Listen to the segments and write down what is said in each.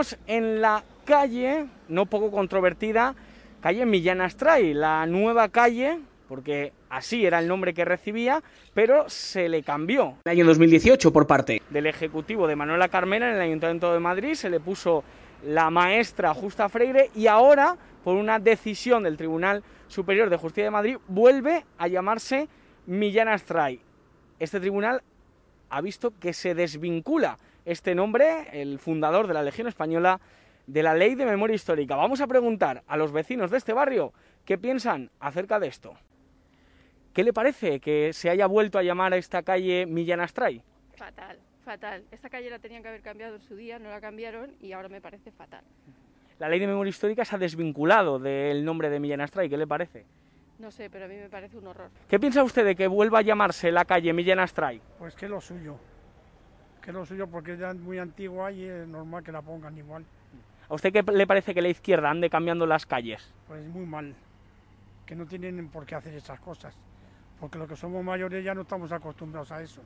estamos en la calle, no poco controvertida, calle Millán Astray, la nueva calle, porque así era el nombre que recibía, pero se le cambió. En el año 2018 por parte del Ejecutivo de Manuela Carmena en el Ayuntamiento de Madrid se le puso la maestra Justa Freire y ahora, por una decisión del Tribunal Superior de Justicia de Madrid, vuelve a llamarse Millán Astray. Este tribunal ha visto que se desvincula este nombre, el fundador de la Legión Española, de la Ley de Memoria Histórica. Vamos a preguntar a los vecinos de este barrio qué piensan acerca de esto. ¿Qué le parece que se haya vuelto a llamar a esta calle Millán Astray? Fatal, fatal. Esta calle la tenían que haber cambiado en su día, no la cambiaron y ahora me parece fatal. La Ley de Memoria Histórica se ha desvinculado del nombre de Millán Astray. ¿Qué le parece? No sé, pero a mí me parece un horror. ¿Qué piensa usted de que vuelva a llamarse la calle Millán Astray? Pues que es lo suyo. Que es lo suyo porque ya es muy antigua y es normal que la pongan igual. ¿A usted qué le parece que la izquierda ande cambiando las calles? Pues muy mal. Que no tienen por qué hacer esas cosas. Porque los que somos mayores ya no estamos acostumbrados a eso.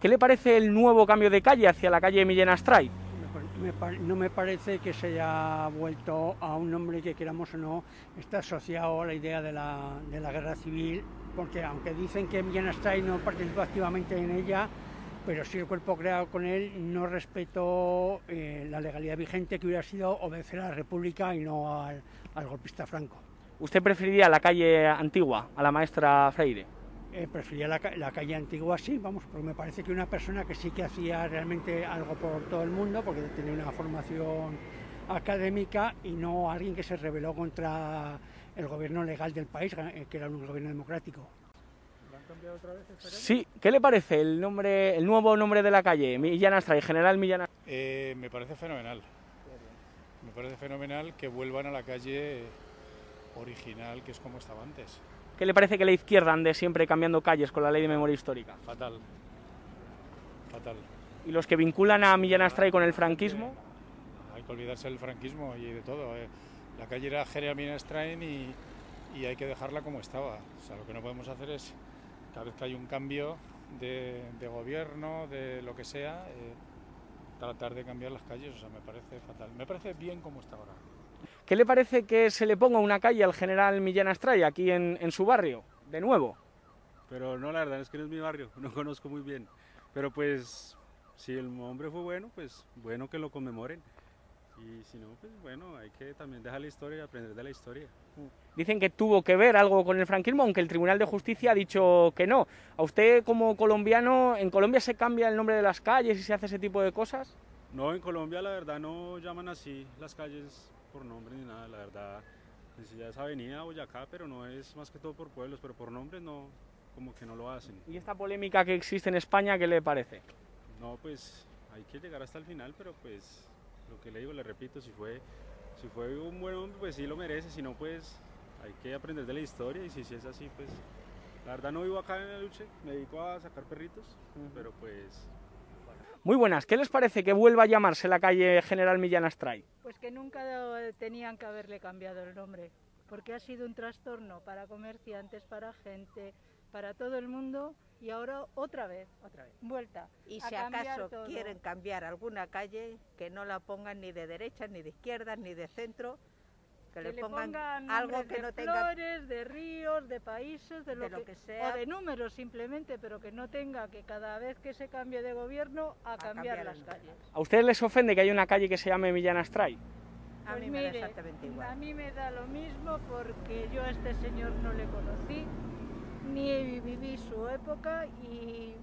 ¿Qué le parece el nuevo cambio de calle hacia la calle? Me pa- no me parece que se haya vuelto a un nombre que queramos o no está asociado a la idea de la, de la guerra civil, porque aunque dicen que Millán Astray no participó activamente en ella, pero sí el cuerpo creado con él no respetó eh, la legalidad vigente que hubiera sido obedecer a la República y no al, al golpista Franco. ¿Usted preferiría la calle antigua a la maestra Freire? Eh, prefería la, la calle antigua sí, vamos, porque me parece que una persona que sí que hacía realmente algo por todo el mundo, porque tenía una formación académica y no alguien que se rebeló contra el gobierno legal del país, eh, que era un gobierno democrático. Sí, ¿qué le parece el nombre, el nuevo nombre de la calle, Millán Astray, General Millán Astray? Eh, me parece fenomenal. Me parece fenomenal que vuelvan a la calle original, que es como estaba antes. ¿Qué le parece que la izquierda ande siempre cambiando calles con la ley de memoria histórica? Fatal. Fatal. ¿Y los que vinculan a Millán Astray con el franquismo? Hay que olvidarse del franquismo y de todo. eh. La calle era General Minestrain y, y hay que dejarla como estaba. O sea, lo que no podemos hacer es, cada vez que hay un cambio de, de gobierno, de lo que sea, eh, tratar de cambiar las calles. O sea, me parece fatal. Me parece bien como está ahora. ¿Qué le parece que se le ponga una calle al general Millán Astray aquí en, en su barrio? De nuevo. Pero no, la verdad es que no es mi barrio, no conozco muy bien. Pero pues, si el hombre fue bueno, pues bueno que lo conmemoren. Y si no, pues bueno, hay que también dejar la historia y aprender de la historia. Dicen que tuvo que ver algo con el franquismo, aunque el Tribunal de Justicia ha dicho que no. ¿A usted como colombiano, en Colombia se cambia el nombre de las calles y se hace ese tipo de cosas? No, en Colombia la verdad no llaman así las calles por nombre ni nada, la verdad. pues, Ya es Avenida Boyacá, pero no es más que todo por pueblos, pero por nombres no, como que no lo hacen. ¿Y esta polémica que existe en España, qué le parece? No, pues hay que llegar hasta el final, pero pues lo que le digo, le repito, si fue, si fue un buen hombre, pues sí lo merece, si no, pues hay que aprender de la historia y si, si es así, pues la verdad no vivo acá en la lucha, me dedico a sacar perritos, pero pues Muy buenas, ¿qué les parece que vuelva a llamarse la calle General Millán Astray? Pues que nunca tenían que haberle cambiado el nombre, porque ha sido un trastorno para comerciantes, para gente, para todo el mundo y ahora otra vez, otra vez, vuelta. Y a si acaso todo. quieren cambiar alguna calle, que no la pongan ni de derecha, ni de izquierda, ni de centro, que, que le pongan, pongan algo que de no tenga... flores, de ríos, de países, de lo, de lo que, que sea. o de números simplemente, pero que no tenga que cada vez que se cambie de gobierno a, cambiar, cambiar las calles. ¿A ustedes les ofende que haya una calle que se llame Millán Astray? A Pues mí me da mire, exactamente igual. A mí me da lo mismo porque yo a este señor no le conocí, ni viví su época y,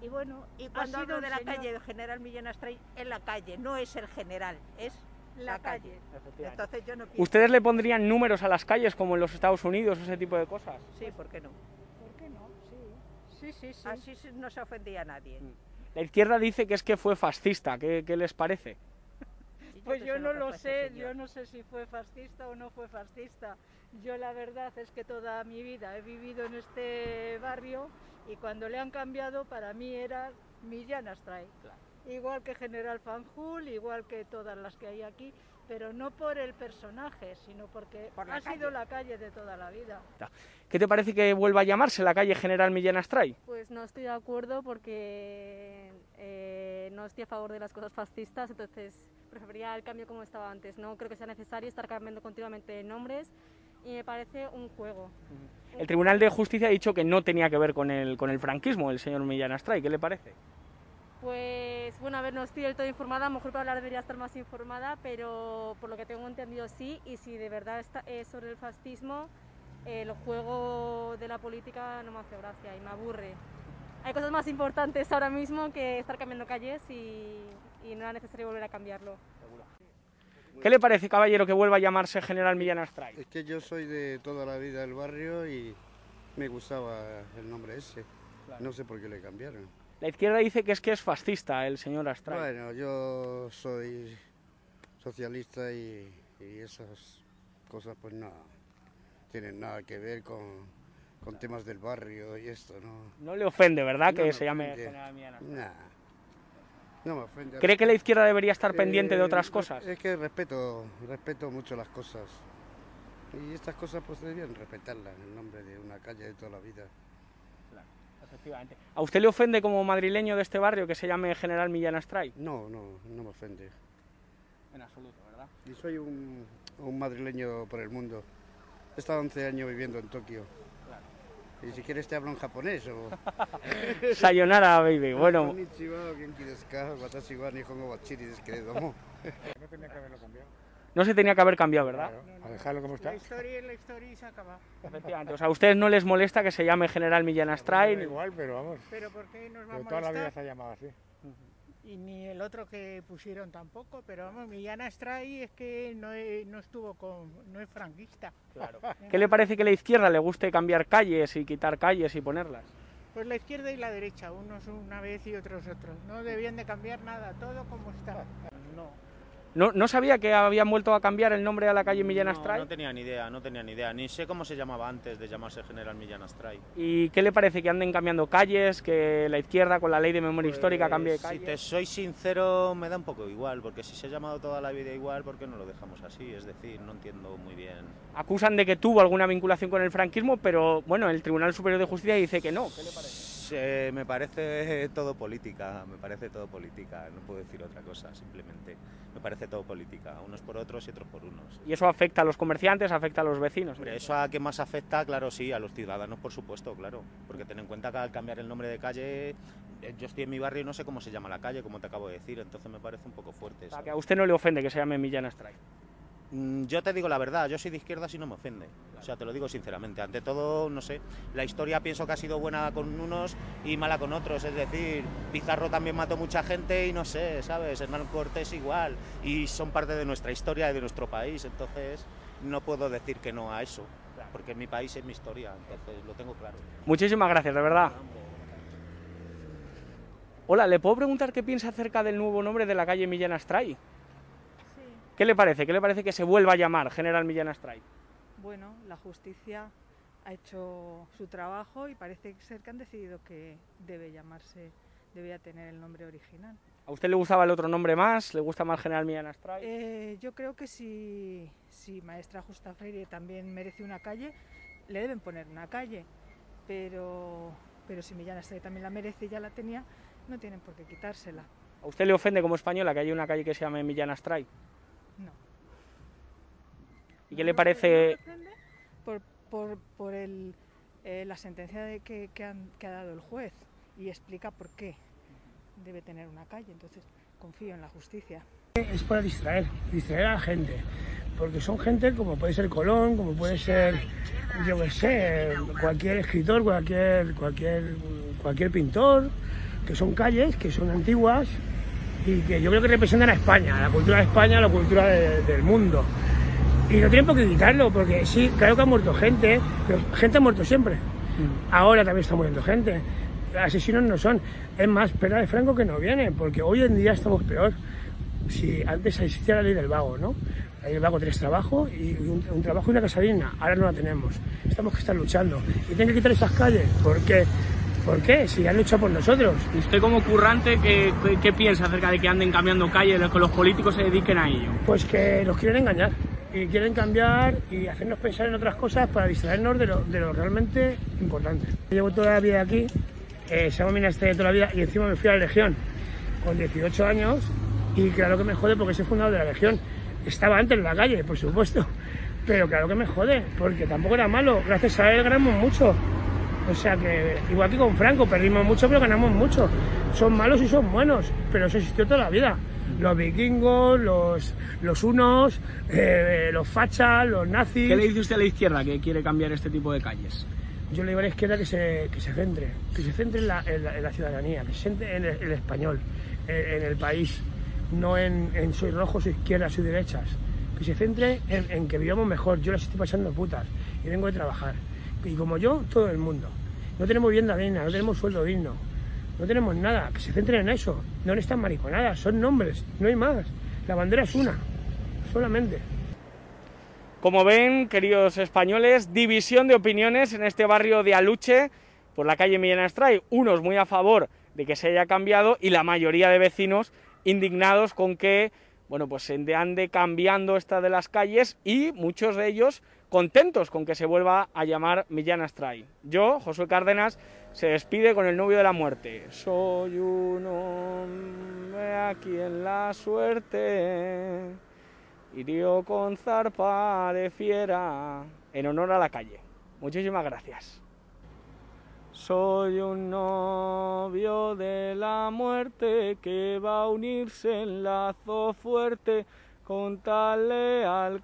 y bueno, Y ha cuando sido hablo un de la señor- calle General Millán Astray, es la calle, no es el general, es la, la calle. Entonces yo no pienso... ¿Ustedes le pondrían números a las calles como en los Estados Unidos o ese tipo de cosas? Sí, ¿por qué no? ¿Por qué no? Sí, sí, sí. sí. Así se- no se ofendía a nadie. La izquierda dice que es que fue fascista, ¿qué, qué les parece? Pues yo no lo sé, señor. yo no sé si fue fascista o no fue fascista. Yo la verdad es que toda mi vida he vivido en este barrio y cuando le han cambiado para mí era Millán Astray. Igual que General Fanjul, igual que todas las que hay aquí. pero no por el personaje, sino porque Por ha sido la calle de toda la vida. ¿Qué te parece que vuelva a llamarse la calle General Millán Astray? Pues no estoy de acuerdo porque eh, no estoy a favor de las cosas fascistas, entonces preferiría el cambio como estaba antes. No creo que sea necesario estar cambiando continuamente nombres y me parece un juego. El Tribunal de Justicia ha dicho que no tenía que ver con el, con el franquismo, el señor Millán Astray. ¿Qué le parece? Pues bueno, a ver, no estoy del todo informada, a lo mejor para hablar debería estar más informada, pero por lo que tengo entendido sí, y si de verdad está, es sobre el fascismo, el juego de la política no me hace gracia y me aburre. Hay cosas más importantes ahora mismo que estar cambiando calles y, y no era necesario volver a cambiarlo. ¿Qué le parece, caballero, que vuelva a llamarse General Millán Astray? Es que yo soy de toda la vida del barrio y me gustaba el nombre ese. No sé por qué le cambiaron. La izquierda dice que es que es fascista el señor Astray. Bueno, yo soy socialista y, y esas cosas pues no tienen nada que ver con, con temas del barrio y esto, ¿no? No le ofende, ¿verdad, No que se llame ofende. General Millán Astray? Nah, no me ofende. ¿Cree que la izquierda debería estar pendiente de Eh, otras cosas? Es que respeto, respeto mucho las cosas. Y estas cosas pues debían respetarlas, el nombre de una calle de toda la vida. Efectivamente. ¿A usted le ofende como madrileño de este barrio que se llame General Millán Astray? No, no, no me ofende. En absoluto, ¿verdad? Y soy un, un madrileño por el mundo. He estado 11 años viviendo en Tokio. Y si quieres te hablo en japonés o... Sayonara, baby. Bueno. No tenía que haberlo cambiado. no se tenía que haber cambiado, ¿verdad? A dejarlo como está. La historia es la historia y se acaba. Efectivamente. O sea, a ustedes no les molesta que se llame General Millán Astray. Ni- igual, pero vamos. Pero ¿por qué nos va a Pero toda la vida molestar? se ha llamado así. Y ni el otro que pusieron tampoco, pero vamos, Millán Astray es que no, no estuvo con, no es franquista. ¿Qué le parece que a la izquierda le guste cambiar calles y quitar calles y ponerlas? Pues la izquierda y la derecha, unos una vez y otros otros. No debían de cambiar nada, todo como está. No. ¿No, ¿No sabía que habían vuelto a cambiar el nombre a la calle Millán No, Astray? no tenía ni idea, no tenía ni idea. Ni sé cómo se llamaba antes de llamarse General Millán Astray. ¿Y qué le parece que anden cambiando calles, que la izquierda con la ley de memoria histórica cambie de Pues, Si calle? te soy sincero, me da un poco igual, porque si se ha llamado toda la vida igual, ¿por qué no lo dejamos así? Es decir, no entiendo muy bien. Acusan de que tuvo alguna vinculación con el franquismo, pero bueno, el Tribunal Superior de Justicia dice que no. ¿Qué le parece? Eh, me parece todo política, me parece todo política, no puedo decir otra cosa, simplemente. Me parece todo política, unos por otros y otros por unos. Y eso afecta a los comerciantes, afecta a los vecinos. Hombre, eso a qué más afecta, claro, sí, a los ciudadanos, por supuesto, claro. Porque ten en cuenta que al cambiar el nombre de calle, eh, yo estoy en mi barrio y no sé cómo se llama la calle, como te acabo de decir, entonces me parece un poco fuerte. O sea, que a usted no le ofende que se llame Millán Astray. Mm, Yo te digo la verdad, yo soy de izquierda y no me ofende. O sea, te lo digo sinceramente. Ante todo, no sé, la historia pienso que ha sido buena con unos y mala con otros. Es decir, Pizarro también mató mucha gente y no sé, ¿sabes? Hernán Cortés igual. Y son parte de nuestra historia y de nuestro país. Entonces, no puedo decir que no a eso. Porque mi país es mi historia, entonces lo tengo claro. Muchísimas gracias, de verdad. Hola, ¿le puedo preguntar qué piensa acerca del nuevo nombre de la calle Millán Astray? ¿Qué le parece? ¿Qué le parece que se vuelva a llamar General Millán Astray? Bueno, la justicia ha hecho su trabajo y parece ser que han decidido que debe llamarse, debía tener el nombre original. ¿A usted le gustaba el otro nombre más? ¿Le gusta más General Millán Astray? Eh, yo creo que si, si Maestra Justa Freire también merece una calle, le deben poner una calle, pero, pero si Millán Astray también la merece y ya la tenía, no tienen por qué quitársela. ¿A usted le ofende como española que haya una calle que se llame Millán Astray? No. ¿Y qué le parece? por, por, por el, eh, la sentencia de que, que han- que ha dado el juez y explica por qué debe tener una calle. Entonces, confío en la justicia. Es para distraer, distraer a la gente. Porque son gente como puede ser Colón, como puede ser, yo qué sé, cualquier escritor, cualquier, cualquier, cualquier pintor, que son calles, que son antiguas y que yo creo que representan a España, la cultura de España, la cultura de- del mundo. Y no tienen por qué quitarlo, porque sí, claro que ha muerto gente, pero gente ha muerto siempre. Ahora también está muriendo gente. Asesinos no son. Es más, pena de Franco que no viene, porque hoy en día estamos peor. Si antes existía la ley del vago, ¿no? La ley del vago, tres trabajos y un, un trabajo y una casa digna. Ahora no la tenemos. Estamos que estar luchando. Y tienen que quitar esas calles, porque ¿Por qué? Si han luchado por nosotros. ¿Y usted como currante qué, qué, qué piensa acerca de que anden cambiando calles, de que los políticos se dediquen a ello? Pues que nos quieren engañar y quieren cambiar y hacernos pensar en otras cosas para distraernos de lo, de lo realmente importante. Llevo toda la vida aquí, eh, se llama toda la vida y encima me fui a la Legión con 18 años y claro que me jode porque soy fundador de la Legión. Estaba antes en la calle, por supuesto, pero claro que me jode porque tampoco era malo. Gracias a él ganamos mucho. O sea que, igual que con Franco, perdimos mucho pero ganamos mucho. Son malos y son buenos, pero eso existió toda la vida. Los vikingos, los, los unos, eh, los fachas, los nazis. ¿Qué le dice usted a la izquierda que quiere cambiar este tipo de calles? Yo le digo a la izquierda que se, que se centre, que se centre en la, en la, en la ciudadanía, que se centre en el, el español, en, en, el país, no en, en soy rojo, soy izquierda, soy derechas. Que se centre en, en que vivamos mejor. Yo las estoy pasando putas y vengo de trabajar. Y como yo, todo el mundo. No tenemos vivienda digna, no tenemos sueldo digno, no tenemos nada. Que se centren en eso. No en estas mariconadas, son nombres, no hay más. La bandera es una, solamente. Como ven, queridos españoles, división de opiniones en este barrio de Aluche, por la calle Millán Astray. Unos muy a favor de que se haya cambiado y la mayoría de vecinos indignados con que, bueno, pues se ande cambiando esta de las calles y muchos de ellos contentos con que se vuelva a llamar Millán Astray. Yo, Josué Cárdenas, se despide con el novio de la muerte. Soy un hombre aquí en la suerte, hirió con zarpa de fiera, en honor a la calle. Muchísimas gracias. Soy un novio de la muerte que va a unirse en lazo fuerte con tal leal